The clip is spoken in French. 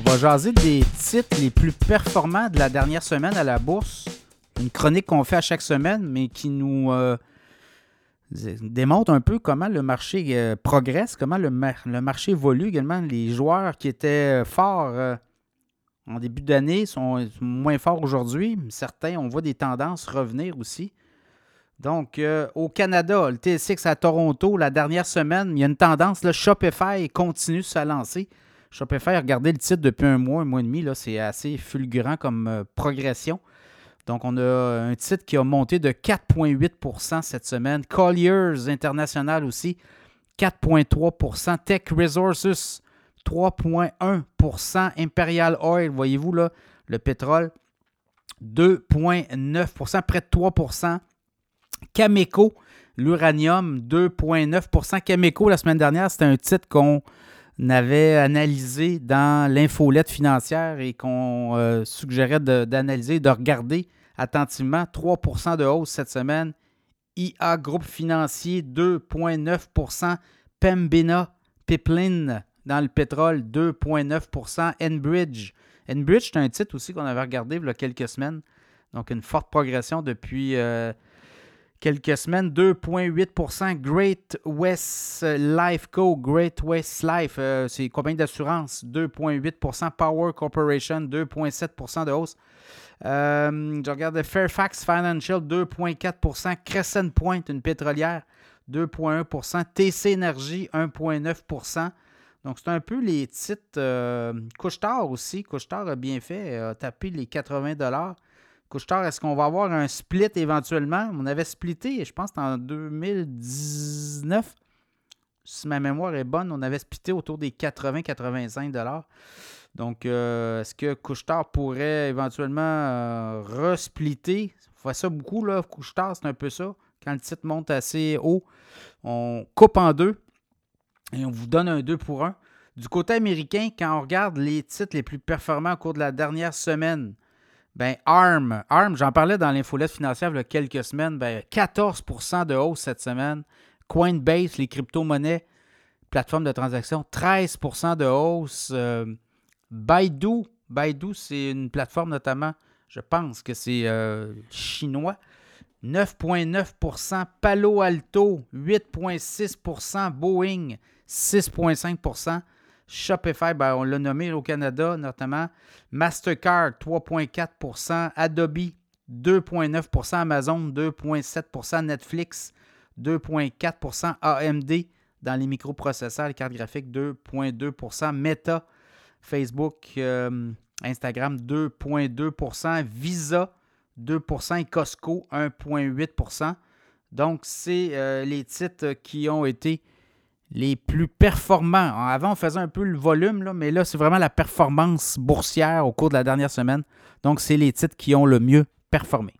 va jaser des titres les plus performants de la dernière semaine à la bourse. Une chronique qu'on fait à chaque semaine, mais qui nous euh, démontre un peu comment le marché euh, progresse, comment le, marché évolue également. Les joueurs qui étaient forts euh, en début d'année sont moins forts aujourd'hui. Certains, on voit des tendances revenir aussi. Donc, au Canada, le TSX à Toronto, la dernière semaine, il y a une tendance. Le Shopify continue sa lancée. Shopify, regardez le titre depuis un mois, un mois et demi, c'est assez fulgurant comme euh, progression. Donc, on a un titre qui a monté de 4,8% cette semaine. Colliers International aussi, 4,3% Tech Resources, 3,1% Imperial Oil, voyez-vous là, le pétrole, 2,9% près de 3% Cameco, l'uranium, 2,9% Cameco, la semaine dernière, c'était un titre qu'on avait analysé dans l'infolette financière et qu'on euh, suggérait d'analyser, de, regarder attentivement. 3% de hausse cette semaine. IA Groupe Financier, 2,9% Pembina Pipeline dans le pétrole, 2,9% Enbridge. Enbridge, c'est un titre aussi qu'on avait regardé il y a quelques semaines. Donc, une forte progression depuis euh, quelques semaines. 2,8% Great West Life Co. Great West Life, euh, c'est une compagnie d'assurance. 2,8% Power Corporation, 2,7% de hausse. Euh, je regarde Fairfax Financial, 2,4% Crescent Point, une pétrolière, 2,1% TC Energy, 1,9% donc, c'est un peu les titres. Euh, Couchetard aussi. Couchetard a bien fait, a tapé les 80 Couchetard, est-ce qu'on va avoir un split éventuellement? On avait splitté, je pense, en 2019. Si ma mémoire est bonne, on avait splitté autour des 80-85 Donc, euh, est-ce que Couchetard pourrait éventuellement euh, resplitter? On fait ça beaucoup, là. Couchetard, c'est un peu ça. Quand le titre monte assez haut, on coupe en deux et on vous donne un 2 pour 1. Du côté américain, quand on regarde les titres les plus performants au cours de la dernière semaine, ben, ARM, ARM j'en parlais dans l'infolette financière il y a quelques semaines, ben, 14% de hausse cette semaine. Coinbase, les crypto-monnaies, plateforme de transaction, 13% de hausse. Euh, Baidu, Baidu, c'est une plateforme notamment, je pense que c'est euh, chinois. 9,9% Palo Alto, 8,6% Boeing, 6,5 Shopify, ben, on l'a nommé au Canada notamment. Mastercard, 3,4% Adobe, 2,9% Amazon, 2,7% Netflix, 2,4% AMD dans les microprocesseurs, les cartes graphiques, 2,2% Meta, Facebook, euh, Instagram, 2,2% Visa, 2 et Costco, 1,8% Donc, c'est euh, les titres qui ont été les plus performants. Avant, on faisait un peu le volume, mais là, c'est vraiment la performance boursière au cours de la dernière semaine. Donc, c'est les titres qui ont le mieux performé.